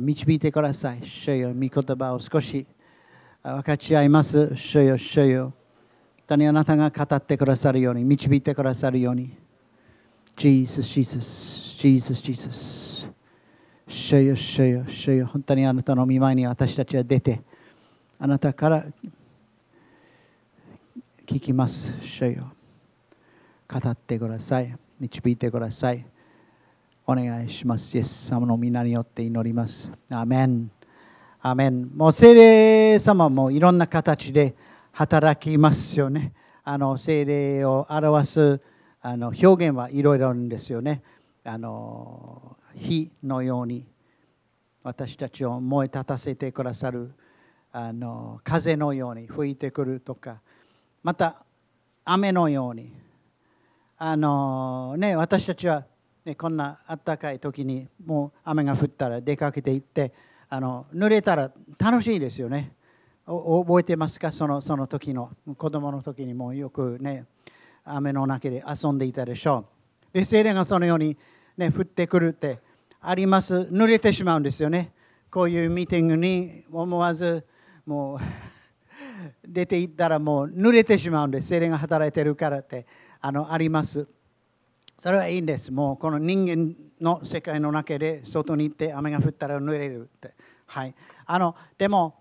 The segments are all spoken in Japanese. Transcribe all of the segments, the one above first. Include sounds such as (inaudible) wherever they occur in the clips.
導いてください。主よ、御言葉を少し分かち合います。主よ、主よ。本当にあなたが語ってくださるように、導いてくださるように。Jesus, Jesus, Jesus, Jesus. 主よ、主よ、主よ。本当にあなたの見舞いに私たちは出て、あなたから聞きます。主よ。語ってください。導いてください。お願いします。イエス様の皆によって祈ります。アメン。アメン。もう聖霊様もいろんな形で働きますよね。あの聖霊を表すあの表現はいろいろあるんですよね。あの火のように私たちを燃え立たせてくださるあの風のように吹いてくるとかまた雨のようにあの、ね、私たちは、ね、こんな暖かい時にもう雨が降ったら出かけて行ってあの濡れたら楽しいですよね。覚えてますか？そのその時の子供の時にもよくね雨の中で遊んでいたでしょう。で、精霊がそのように、ね、降ってくるってあります。濡れてしまうんですよね。こういうミーティングに思わずもう (laughs) 出ていったらもう濡れてしまうんです。精霊が働いてるからってあのあります。それはいいんです。もうこの人間の世界の中で外に行って雨が降ったら濡れるって。はい。あのでも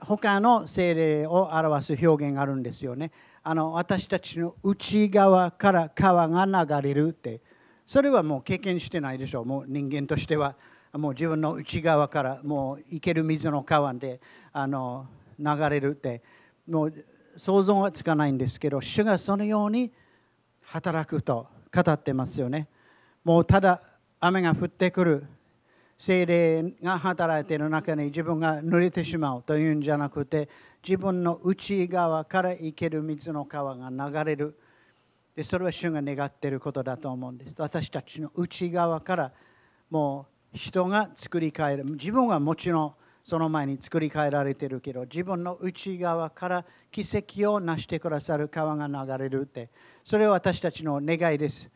他の精霊を表す表現があるんですよね。あの私たちの内側から川が流れるってそれはもう経験してないでしょうもう人間としてはもう自分の内側からもう生ける水の川であの流れるってもう想像はつかないんですけど主がそのように働くと語ってますよね。もうただ雨が降ってくる精霊が働いている中に自分が濡れてしまうというんじゃなくて自分の内側から生ける水の川が流れる。でそれは主が願っていることだと思うんです。私たちの内側からもう人が作り変える。自分はもちろんその前に作り変えられてるけど自分の内側から奇跡を成してくださる川が流れるってそれは私たちの願いです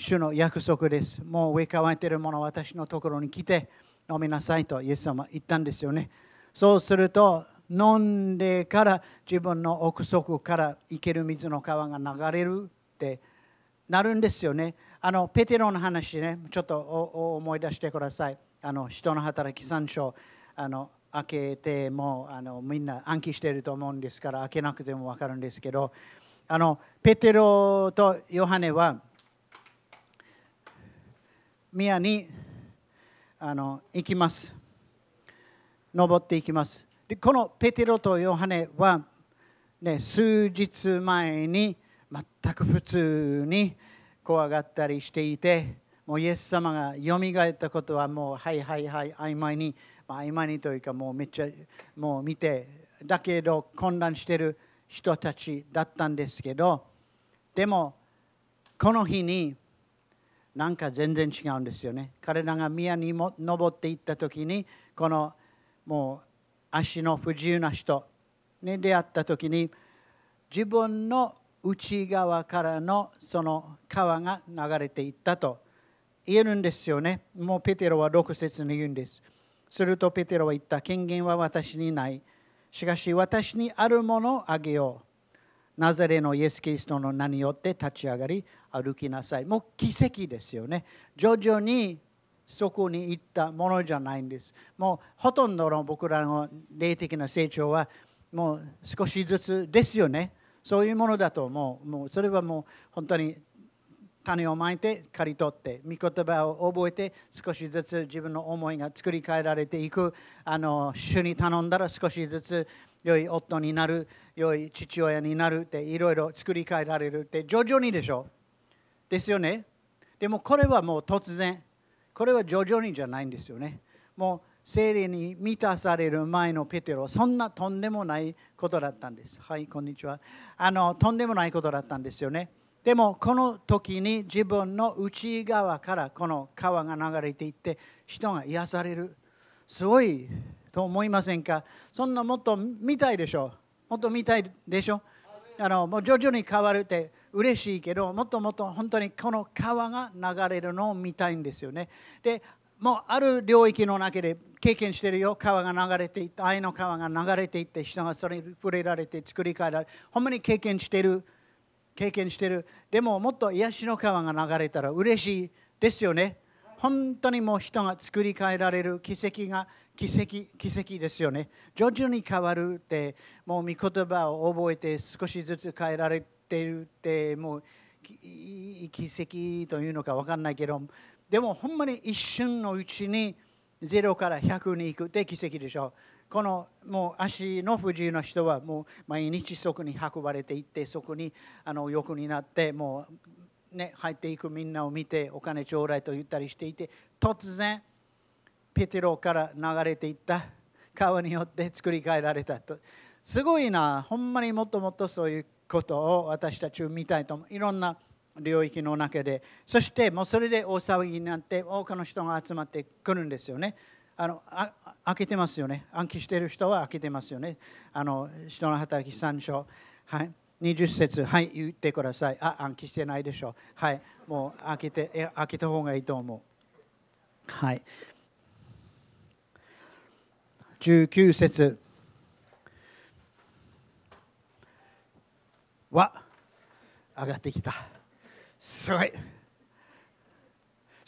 主の約束です。もう上乾いてるもの私のところに来て飲みなさいとイエス様言ったんですよね。そうすると飲んでから自分の奥底から生ける水の川が流れるってなるんですよね。あのペテロの話ね、ちょっと思い出してください。あの人の働き3章あの開けてもあのみんな暗記していると思うんですから開けなくても分かるんですけどあのペテロとヨハネは宮にあの行きます。登っていきます。でこのペテロとヨハネは、ね、数日前に全く普通に怖がったりしていて、もうイエス様がよみがえったことはもうはいはいはい曖昧に、まあ、曖昧にというかもうめっちゃもう見て、だけど混乱してる人たちだったんですけど、でもこの日になんか全然違うんですよね。彼らが宮にも登っていった時に、このもう足の不自由な人に出会った時に、自分の内側からのその川が流れていったと言えるんですよね。もうペテロは6節に言うんです。するとペテロは言った、権限は私にない。しかし私にあるものをあげよう。ナザレのイエス・キリストの名によって立ち上がり歩きなさい。もう奇跡ですよね。徐々にそこに行ったものじゃないんです。もうほとんどの僕らの霊的な成長はもう少しずつですよね。そういうものだと思う。もうそれはもう本当に種をまいて刈り取って御言葉を覚えて少しずつ自分の思いが作り変えられていく。あの主に頼んだら少しずつ良い夫になる良い父親になるっていろいろ作り変えられるって徐々にでしょ。ですよね。でもこれはもう突然。これは徐々にじゃないんですよね。もう精霊に満たされる前のペテロそんなとんでもないことだったんです。はいこんにちは。あのとんでもないことだったんですよね。でもこの時に自分の内側からこの川が流れていって人が癒される。すごいと思いませんか？そんなもっと見たいでしょ？もっと見たいでしょ？あのもう徐々に変わるって嬉しいけどもっともっと本当にこの川が流れるのを見たいんですよね。でもうある領域の中で経験してるよ。川が流れていって愛の川が流れていって人がそれに触れられて作り変えられほんまに経験してる経験してる。でももっと癒しの川が流れたら嬉しいですよね。本当にもう人が作り変えられる奇跡が奇跡奇跡ですよね。徐々に変わるってもう御言葉を覚えて少しずつ変えられてるってもう奇跡というのか分かんないけど。でもほんまに一瞬のうちに0から100に行くって奇跡でしょ。このもう足の不自由な人はもう毎日そこに運ばれていってそこにあの横になってもうね入っていくみんなを見てお金ちょうだいと言ったりしていて突然ペテロから流れていった。川によって作り変えられたとすごいなほんまにもっともっとそういうことを私たち見たいと思う。いろんな領域の中でそしてもうそれで大騒ぎになって多くの人が集まってくるんですよね。あのあ開けてますよね。暗記してる人は開けてますよね。あの人の働き3章。はい。20節。はい。言ってください。あ暗記してないでしょ。うはい。もう開けて開けた方がいいと思う。はい。19節。は上がってきた。すごい。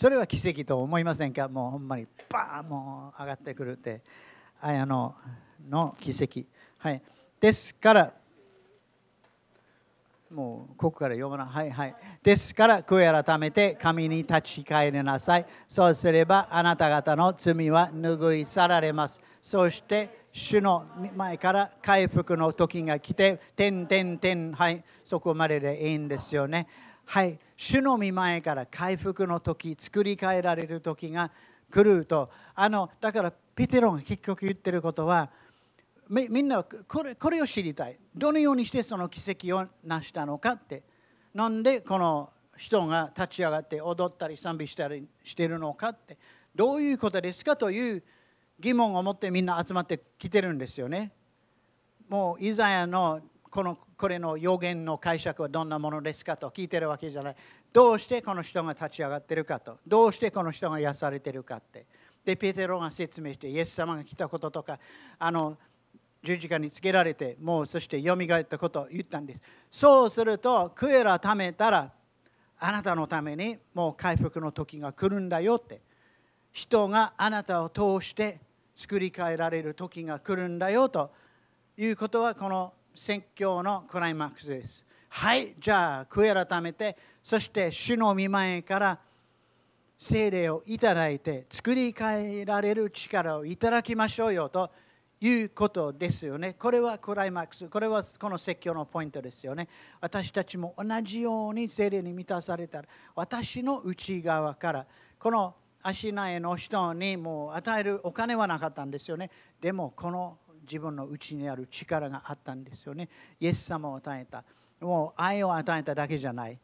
それは奇跡と思いませんか？もうほんまにバーンもう上がってくるって。綾野の奇跡。はい。ですからもうここから読むな。はいはい。ですから悔い改めて神に立ち返りなさい。そうすればあなた方の罪は拭い去られます。そして主の前から回復の時が来て、てんてんてん、はい、そこまででいいんですよね。はい、主の御前から回復の時、作り変えられる時が来ると、あのだからペテロンが結局言ってることは、みみんなこれこれを知りたい。どのようにしてその奇跡を成したのかって。なんでこの人が立ち上がって踊ったり賛美したりしてるのかって。どういうことですかという疑問を持ってみんな集まってきてるんですよね。もうイザヤのこのこれの予言の解釈はどんなものですかと聞いてるわけじゃない。どうしてこの人が立ち上がってるかと。どうしてこの人が癒されてるかって。で、ペテロが説明して、イエス様が来たこととか、あの十字架につけられて、もうそしてよみがえったことを言ったんです。そうすると、悔い改めたら、あなたのためにもう回復の時が来るんだよって。人があなたを通して作り変えられる時が来るんだよということはこの説教のクライマックスです。はい、じゃあ悔い改めてそして主の御前から精霊をいただいて作り変えられる力をいただきましょうよということですよね。これはクライマックス、これはこの説教のポイントですよね。私たちも同じように精霊に満たされたら私の内側からこの足苗の人にもう与えるお金はなかったんですよね。でもこの自分の内にある力があったんですよね。イエス様を与えた。もう愛を与えただけじゃない。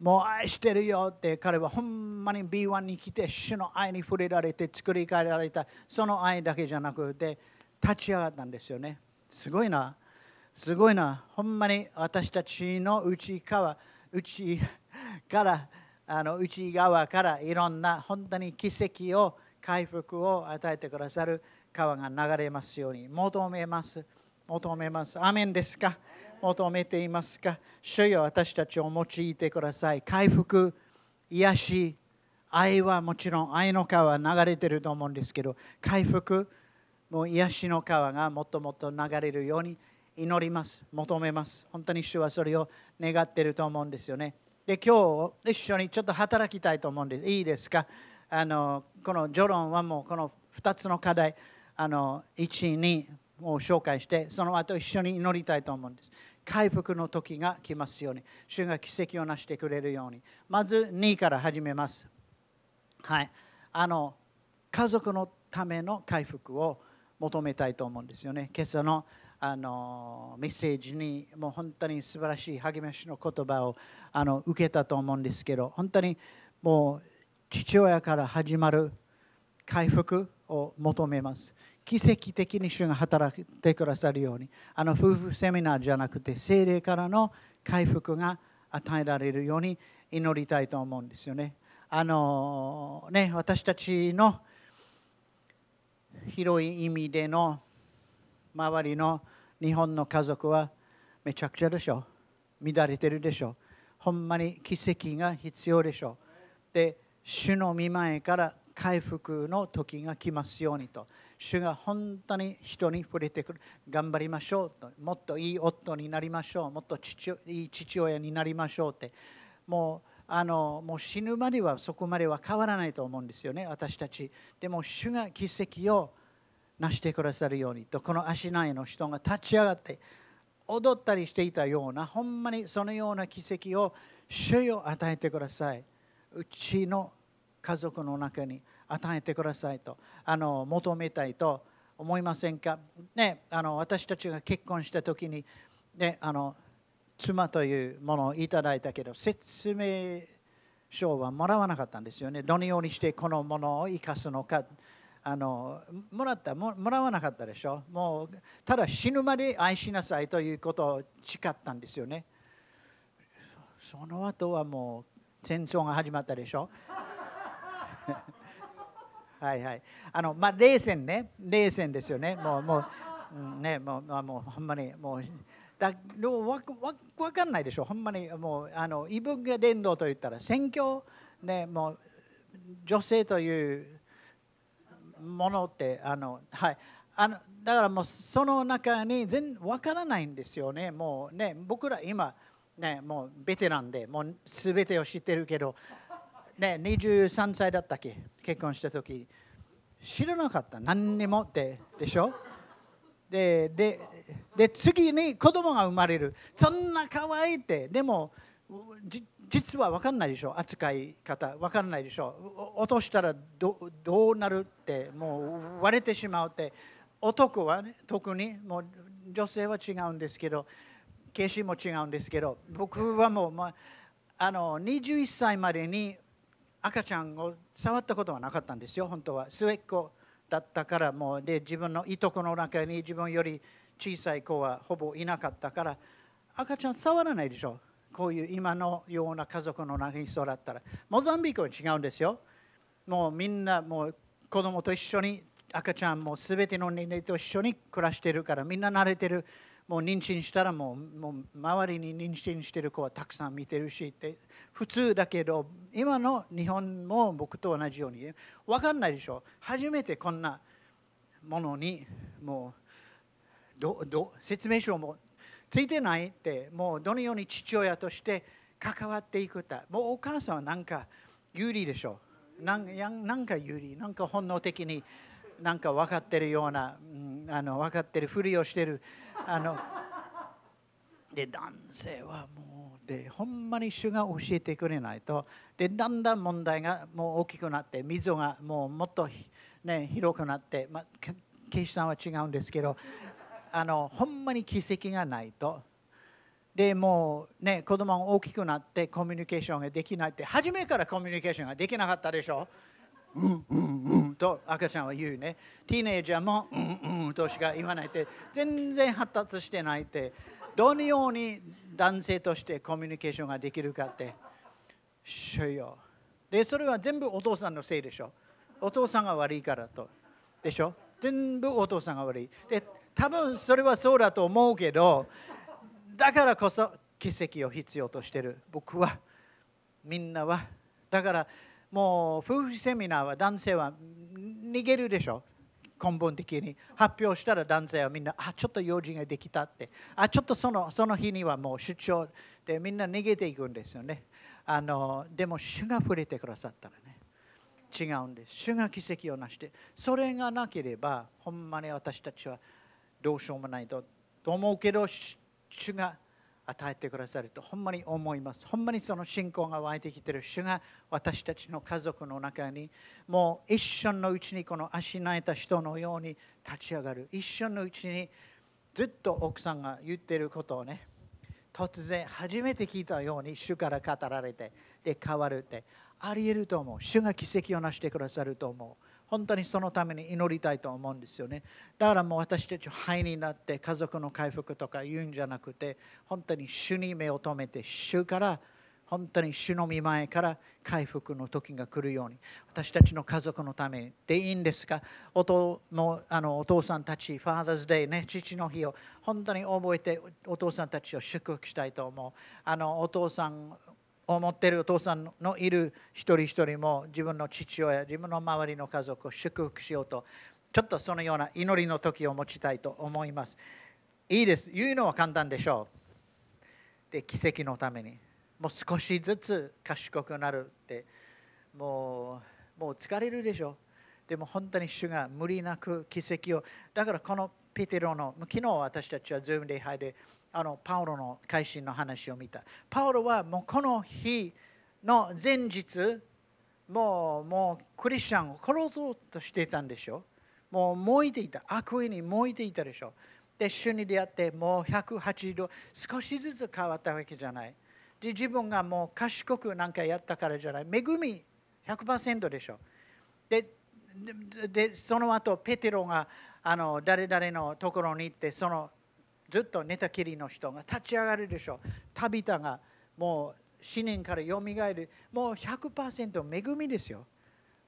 もう愛してるよって彼はほんまに B1 に来て主の愛に触れられて作り変えられたその愛だけじゃなくて立ち上がったんですよね。すごいな。すごいな。ほんまに私たちの内側内からあの内側からいろんな本当に奇跡を回復を与えてくださる川が流れますように求めます。求めます。アメンですか？求めていますか？主よ私たちを用いてください。回復、癒し、愛はもちろん愛の川流れてると思うんですけど回復、もう癒しの川がもっともっと流れるように祈ります。求めます。本当に主はそれを願っていると思うんですよね。で今日一緒にちょっと働きたいと思うんです。いいですか？あのこの序論はもうこの2つの課題あの1、2を紹介してその後一緒に祈りたいと思うんです。回復の時が来ますように主が奇跡を成してくれるようにまず2から始めます。はい、あの家族のための回復を求めたいと思うんですよね。今朝のあのメッセージにもう本当に素晴らしい励ましの言葉をあの受けたと思うんですけど本当にもう父親から始まる回復を求めます。奇跡的に主が働いてくださるように。あの夫婦セミナーじゃなくて精霊からの回復が与えられるように祈りたいと思うんですよね。あのね私たちの広い意味での周りの日本の家族はめちゃくちゃでしょ乱れてるでしょほんまに奇跡が必要でしょで主の見前から回復の時が来ますようにと。主が本当に人に触れてくる。頑張りましょうと。もっといい夫になりましょう。もっと父いい父親になりましょうって。もうあのもう死ぬまではそこまでは変わらないと思うんですよね。私たち。でも主が奇跡を成してくださるようにと。この足苗の人が立ち上がって踊ったりしていたようなほんまにそのような奇跡を主よ与えてください。うちの家族の中に与えてくださいとあの求めたいと思いませんか、ね、あの私たちが結婚した時に、ね、あの妻というものをいただいたけど説明書はもらわなかったんですよね。どのようにしてこのものを生かすのか。あのもらったもらわなかったでしょ？もうただ死ぬまで愛しなさいということを誓ったんですよね。その後はもう戦争が始まったでしょ？(laughs) はいはい。あのまあ冷戦ね。冷戦ですよね。もうもうねもうもうほんまにもうだわわ分かんないでしょ。ほんまにもうあの異文化伝道といったら選挙ねもう女性というものってあのはい。あのだからもうその中に全然分からないんですよね。もうね僕ら今ねもうベテランでもう全てを知ってるけどね23歳だったっけ？結婚した時。知らなかった。何にもって。でしょ？ででで次に子供が生まれる。そんな可愛いって。でも実は分かんないでしょ？扱い方。分かんないでしょ？落としたらどどうなるって。もう割れてしまうって。男はね特に。もう女性は違うんですけど。形式も違うんですけど。僕はもう、まあ、あの21歳までに赤ちゃんを触ったことはなかったんですよ本当は。末っ子だったからもうで自分のいとこの中に自分より小さい子はほぼいなかったから赤ちゃん触らないでしょ。こういう今のような家族の中に育ったらモザンビークは違うんですよ。もうみんなもう子供と一緒に赤ちゃんも全ての年齢と一緒に暮らしてるからみんな慣れてる。もう妊娠したらもうもう周りに妊娠してる子はたくさん見てるしって普通だけど今の日本も僕と同じように分かんないでしょ。初めてこんなものにもうどど説明書もついてないってもうどのように父親として関わっていくか。もうお母さんはなんか有利でしょ。なんなんか有利。なんか本能的になんか分かってるような、うん、あの分かってるふりをしてるあので男性はもうでほんまに主が教えてくれないと。でだんだん問題がもう大きくなって溝がもうもっと、ね、広くなって、まあ、ケイシさんは違うんですけどあのほんまに奇跡がないと。でもうね子供が大きくなってコミュニケーションができないって初めからコミュニケーションができなかったでしょ。うんうんうん。と赤ちゃんは言うね。ティーネイジャーもうんうんとしか言わないって全然発達してないってどのように男性としてコミュニケーションができるかって主よ。でそれは全部お父さんのせいでしょ。お父さんが悪いからと。でしょ。全部お父さんが悪い。で多分それはそうだと思うけどだからこそ奇跡を必要としてる。僕はみんなは。だからもう夫婦セミナーは男性は逃げるでしょ？根本的に。発表したら男性はみんなあちょっと用事ができたって。あちょっとそのその日にはもう出張でみんな逃げていくんですよね。あのでも主が触れてくださったらね。違うんです。主が奇跡を成して。それがなければほんまに私たちはどうしようもないと思うけど主が与えてくださるとほんまに思います。ほんまにその信仰が湧いてきている主が私たちの家族の中にもう一瞬のうちにこの足なえた人のように立ち上がる。一瞬のうちにずっと奥さんが言ってることをね突然初めて聞いたように主から語られてで変わるってありえると思う。主が奇跡を成してくださると思う。本当にそのために祈りたいと思うんですよね。だからもう私たち肺になって家族の回復とか言うんじゃなくて本当に主に目を留めて主から本当に主の御前から回復の時が来るように私たちの家族のためにでいいんですかお父のあのお父さんたちファーザーズデーね父の日を本当に覚えてお父さんたちを祝福したいと思うあのお父さんを持っているお父さんのいる一人一人も自分の父親自分の周りの家族を祝福しようとちょっとそのような祈りの時を持ちたいと思います。いいです。言うのは簡単でしょう。で奇跡のために。もう少しずつ賢くなるって。もうもう疲れるでしょでも本当に主が無理なく奇跡を。だからこのペテロの昨日私たちはズーム礼拝であのパウロの改心の話を見た。パウロはもうこの日の前日もうもうクリスチャンを殺そうとしてたんでしょ。もう燃えていた。悪意に燃えていたでしょ。で主に出会ってもう180度少しずつ変わったわけじゃない。で自分がもう賢くなんかやったからじゃない。恵み100%でしょ。ででその後ペテロがあの誰々のところに行ってそのずっと寝たきりの人が立ち上がるでしょタビタがもう死人からよみがえるもう100%恵みですよ。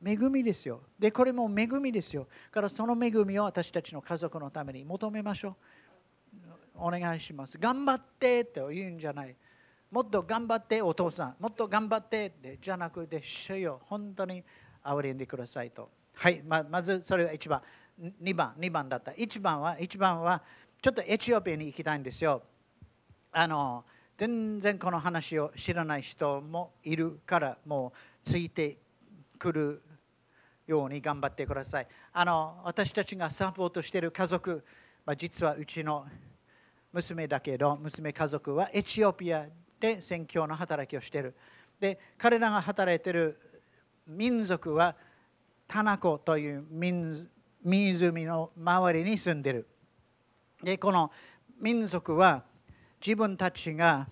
恵みですよ。でこれも恵みですよ。からその恵みを私たちの家族のために求めましょう。お願いします。頑張ってって言うんじゃない。もっと頑張ってお父さん。もっと頑張ってってじゃなくて主よ。本当に憐れんでくださいと。はい。ままずそれは1番。2番。2番だった。1番は1番はちょっとエチオピアに行きたいんですよ。あの全然この話を知らない人もいるからもうついてくるように頑張ってください。あの私たちがサポートしている家族、まあ、実はうちの娘だけど娘家族はエチオピアで宣教の働きをしている。で彼らが働いている民族はタナコという湖の周りに住んでいる。でこの民族は自分たちが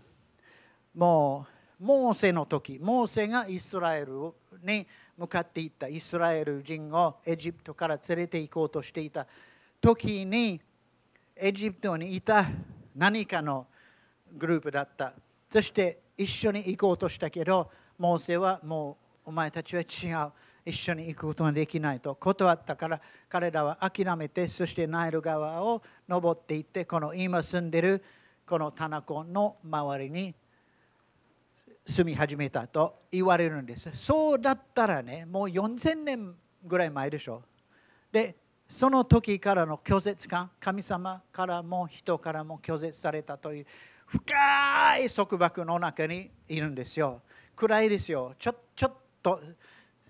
もうモーセの時モーセがイスラエルに向かっていったイスラエル人をエジプトから連れて行こうとしていた時にエジプトにいた何かのグループだったそして一緒に行こうとしたけど、モーセはもうお前たちは違う。一緒に行くことができないと断ったから彼らは諦めてそしてナイル川を登っていってこの今住んでるこのタナコの周りに住み始めたと言われるんですそうだったらねもう4000年ぐらい前でしょでその時からの拒絶感神様からも人からも拒絶されたという深い束縛の中にいるんですよ。暗いですよ。ちょちょっと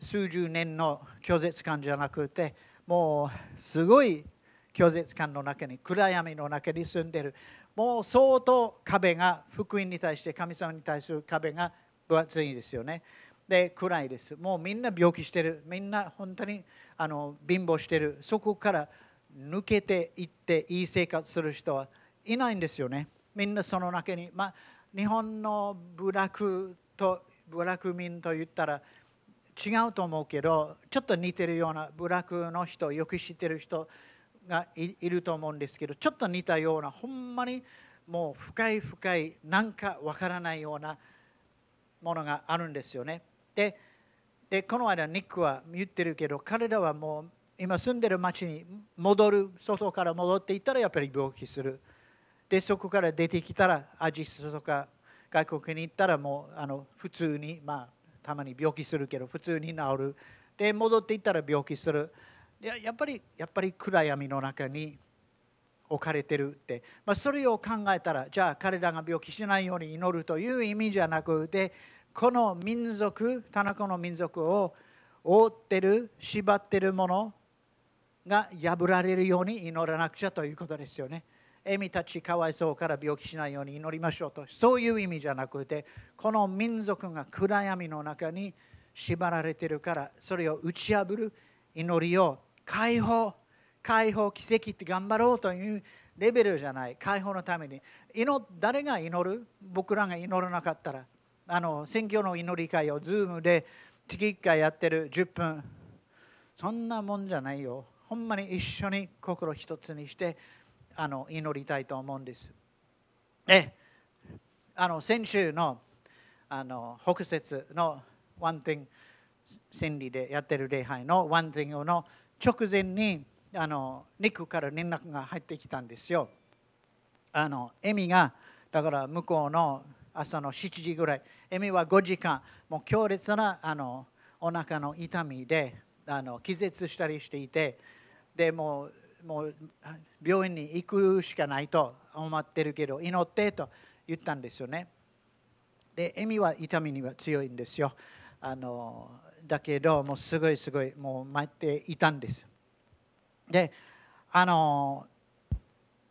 数十年の拒絶感じゃなくて、もうすごい拒絶感の中に、暗闇の中に住んでる。もう相当壁が、福音に対して、神様に対する壁が分厚いですよね。で、暗いです。もうみんな病気してる。みんな本当にあの貧乏してる。そこから抜けていっていい生活する人はいないんですよね。みんなその中に、まあ、日本の部落と部落民と言ったら違うと思うけどちょっと似てるような部落の人よく知ってる人がいると思うんですけどちょっと似たようなほんまにもう深い深いなんかわからないようなものがあるんですよね。ででこの間ニックは言ってるけど彼らはもう今住んでる町に戻る外から戻っていったらやっぱり病気する。でそこから出てきたらアジスとか外国に行ったらもうあの普通にまあたまに病気するけど普通に治る。で戻っていったら病気する。ややっぱりやっぱり暗闇の中に置かれてるって、まあ、それを考えたらじゃあ彼らが病気しないように祈るという意味じゃなくてこの民族田中の民族を覆ってる縛ってるものが破られるように祈らなくちゃということですよね。エミたちかわいそうから病気しないように祈りましょうとそういう意味じゃなくてこの民族が暗闇の中に縛られてるからそれを打ち破る祈りを解放解放奇跡って頑張ろうというレベルじゃない解放のために祈誰が祈る僕らが祈らなかったらあの選挙の祈り会をズームで月1回やってる10分そんなもんじゃないよほんまに一緒に心一つにしてあの祈りたいと思うんです。えあの先週のあの北節の One Thing 千里でやってる礼拝の One Thing の直前にあの肉から連絡が入ってきたんですよ。あのエミがだから向こうの朝の7時ぐらいエミは5時間もう強烈なあのお腹の痛みであの気絶したりしていてでもうもう病院に行くしかないと思ってるけど祈ってと言ったんですよね。で、エミは痛みには強いんですよ。あのだけど、もうすごいすごい、もう待っていたんです。で、あの、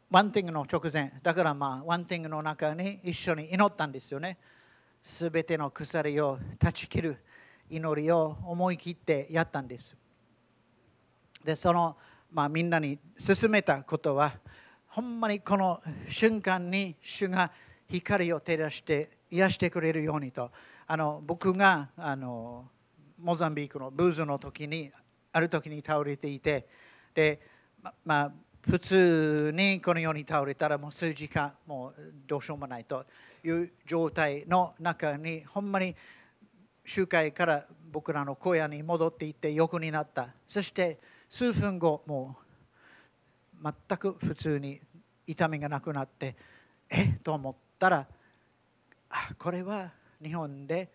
ワンティングの直前、だからまあ、ワンティングの中に一緒に祈ったんですよね。すべての鎖を断ち切る祈りを思い切ってやったんです。で、その、まあ、みんなに勧めたことは、ほんまにこの瞬間に主が光を照らして癒してくれるようにと。あの僕があのモザンビークのブーズの時にある時に倒れていてでままあ普通にこのように倒れたらもう数時間もうどうしようもないという状態の中にほんまに集会から僕らの小屋に戻っていって横になった。そして数分後もう全く普通に痛みがなくなってえと思ったらあこれは日本で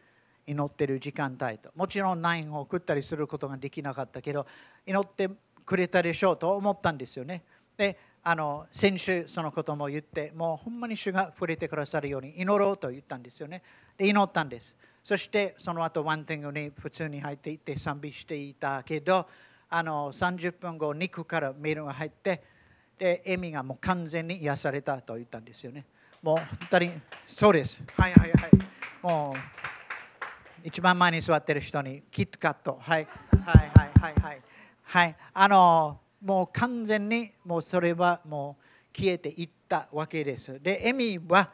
祈ってる時間帯と。もちろんナインを送ったりすることができなかったけど祈ってくれたでしょうと思ったんですよね。であの先週そのことも言ってもうほんまに主が触れてくださるように祈ろうと言ったんですよね。で祈ったんです。そしてその後ワンティングに普通に入っていって賛美していたけどあの30分後肉からメールが入ってでエミがもう完全に癒されたと言ったんですよねもう本当にそうです。はいはいはい。もう一番前に座ってる人にキットカット。はいはいはいはいはい。はい。あのもう完全にもうそれはもう消えていったわけです。で、エミは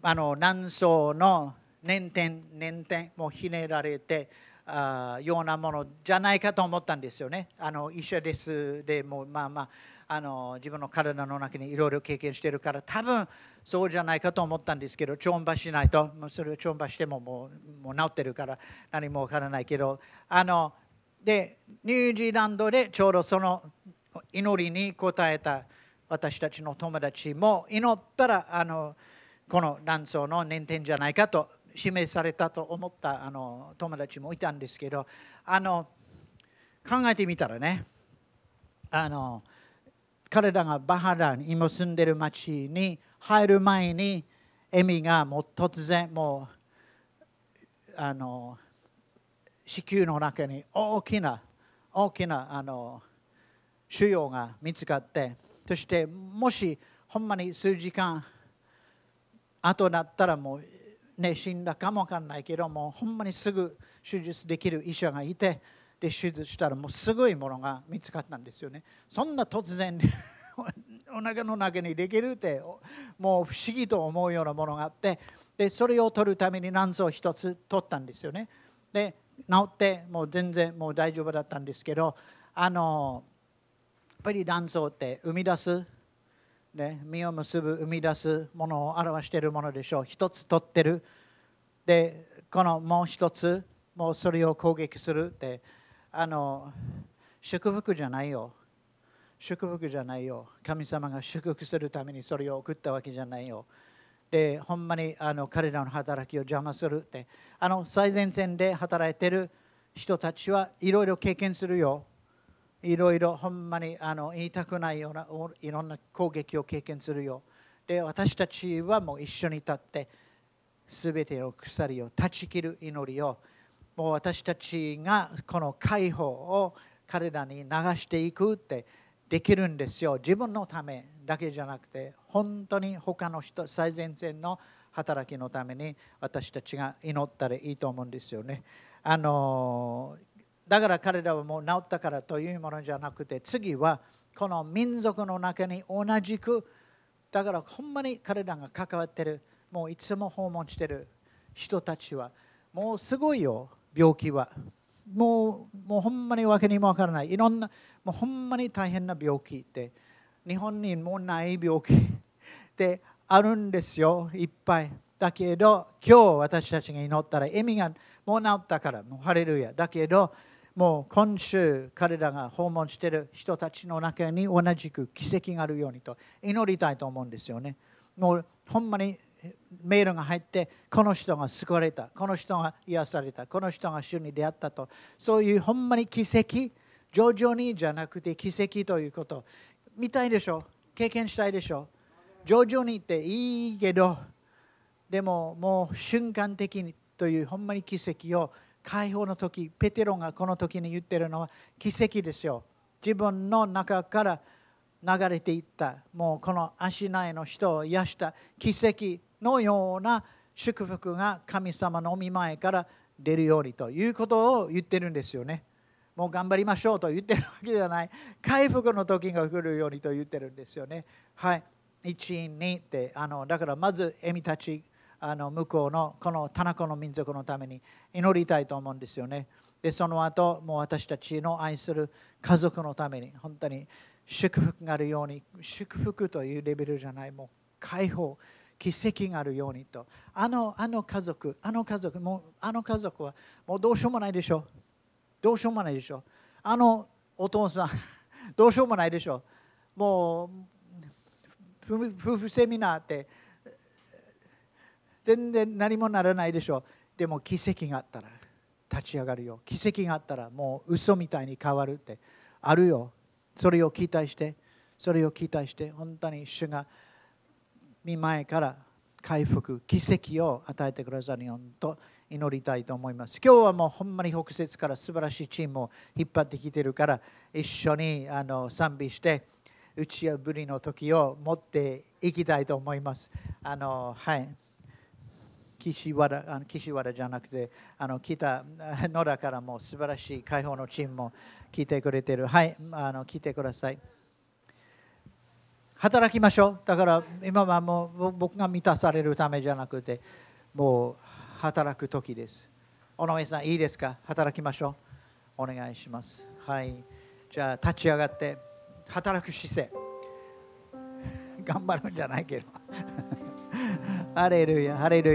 あの南宋の年点年点もうひねられてあようなものじゃないかと思ったんですよね。あの医者ですでもまあまああの自分の体の中にいろいろ経験してるから多分そうじゃないかと思ったんですけど超音波しないとそれを超音波してももうもう治ってるから何もわからないけどあのでニュージーランドでちょうどその祈りに応えた私たちの友達も祈ったらあのこの卵巣の年点じゃないかと指名されたと思ったあの友達もいたんですけどあの考えてみたらねあの彼らがバハラに今住んでる町に入る前にエミがもう突然もうあの子宮の中に大きな大きなあの腫瘍が見つかってそしてもしほんまに数時間後だったらもうね死んだかもわかんないけどもほんまにすぐ手術できる医者がいてで手術したらもうすごいものが見つかったんですよね。そんな突然 (laughs) お腹の中にできるってもう不思議と思うようなものがあってでそれを取るために卵巣を一つ取ったんですよね。で治ってもう全然もう大丈夫だったんですけどあのやっぱり卵巣って生み出すね、実を結ぶ生み出すものを表しているものでしょう。一つ取ってる。でこのもう一つもうそれを攻撃するってあの祝福じゃないよ。祝福じゃないよ。神様が祝福するためにそれを送ったわけじゃないよ。でほんまにあの彼らの働きを邪魔するって。あの最前線で働いてる人たちはいろいろ経験するよ。いろいろほんまにあの言いたくないようないろんな攻撃を経験するよで私たちはもう一緒に立って全ての鎖を断ち切る祈りをもう私たちがこの解放を彼らに流していくってできるんですよ。自分のためだけじゃなくて本当に他の人最前線の働きのために私たちが祈ったらいいと思うんですよね。あのだから彼らはもう治ったからというものじゃなくて次はこの民族の中に同じくだからほんまに彼らが関わってる。もういつも訪問してる人たちはもうすごいよ病気はもうもうほんまに訳にもわからないいろんなもうほんまに大変な病気って日本にもない病気ってあるんですよ。いっぱい。だけど今日私たちが祈ったらエミがもう治ったからもうハレルヤだけどもう今週彼らが訪問している人たちの中に同じく奇跡があるようにと祈りたいと思うんですよね。もうほんまにメールが入ってこの人が救われたこの人が癒されたこの人が主に出会ったと。そういうほんまに奇跡徐々にじゃなくて奇跡ということ。見たいでしょ？経験したいでしょ？徐々にっていいけどでももう瞬間的にというほんまに奇跡を解放の時ペテロがこの時に言ってるのは奇跡ですよ自分の中から流れていったもうこの足苗の人を癒した奇跡のような祝福が神様のお見舞いから出るようにということを言ってるんですよね。もう頑張りましょうと言ってるわけじゃない。回復の時が来るようにと言ってるんですよね。はい。1、2ってあのだからまずエミたちあの向こうのこの田中の民族のために祈りたいと思うんですよね。でその後もう私たちの愛する家族のために本当に祝福があるように祝福というレベルじゃないもう解放奇跡があるようにと。あのあの家族あの家族もうあの家族はもうどうしようもないでしょどうしようもないでしょあのお父さん (laughs) どうしようもないでしょもう夫婦セミナーって全然何もならないでしょう。でも奇跡があったら立ち上がるよ。奇跡があったらもう嘘みたいに変わるって。あるよ。それを期待して。それを期待して本当に主が見前から回復。奇跡を与えてくださるようにと祈りたいと思います。今日はもうほんまに北節から素晴らしいチームを引っ張ってきてるから一緒にあの賛美して打ち破りの時を持っていきたいと思います。あのはい。岸和田岸和田じゃなくてあの北野田からも素晴らしい解放のチームも来てくれてる。はいあの来てください。働きましょう。だから今はもう僕が満たされるためじゃなくてもう働く時です。尾上さんいいですか？働きましょう。お願いします。はい。じゃあ立ち上がって働く姿勢。頑張るんじゃないけど。ハレルヤハレルヤ。